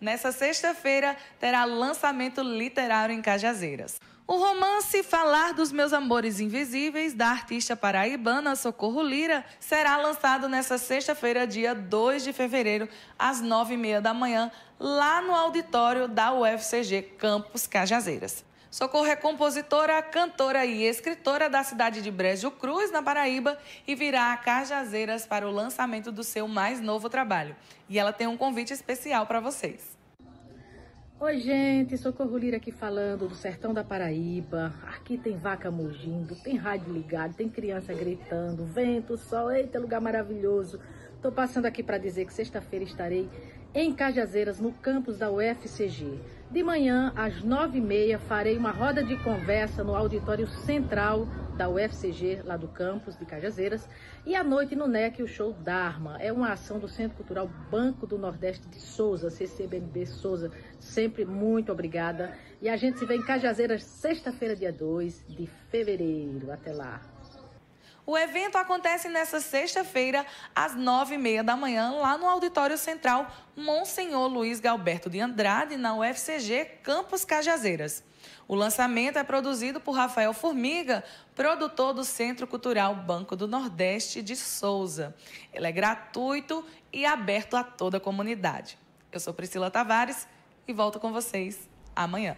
Nessa sexta-feira terá lançamento literário em Cajazeiras. O romance Falar dos Meus Amores Invisíveis, da artista paraibana Socorro Lira, será lançado nesta sexta-feira, dia 2 de fevereiro, às nove e meia da manhã, lá no auditório da UFCG Campus Cajazeiras. Socorro é compositora, cantora e escritora da cidade de Brejo Cruz, na Paraíba, e virá a Cajazeiras para o lançamento do seu mais novo trabalho. E ela tem um convite especial para vocês. Oi, gente, Socorro Lira aqui falando do sertão da Paraíba. Aqui tem vaca mugindo, tem rádio ligado, tem criança gritando, vento, sol, eita, lugar maravilhoso. Tô passando aqui para dizer que sexta-feira estarei em Cajazeiras, no campus da UFCG. De manhã, às nove e meia, farei uma roda de conversa no auditório central da UFCG, lá do campus de Cajazeiras. E à noite, no NEC, o show Dharma. É uma ação do Centro Cultural Banco do Nordeste de Souza, CCBNB Souza. Sempre muito obrigada. E a gente se vê em Cajazeiras, sexta-feira, dia 2 de fevereiro. Até lá. O evento acontece nesta sexta-feira, às nove e meia da manhã, lá no Auditório Central Monsenhor Luiz Galberto de Andrade, na UFCG Campus Cajazeiras. O lançamento é produzido por Rafael Formiga, produtor do Centro Cultural Banco do Nordeste de Souza. Ele é gratuito e aberto a toda a comunidade. Eu sou Priscila Tavares e volto com vocês amanhã.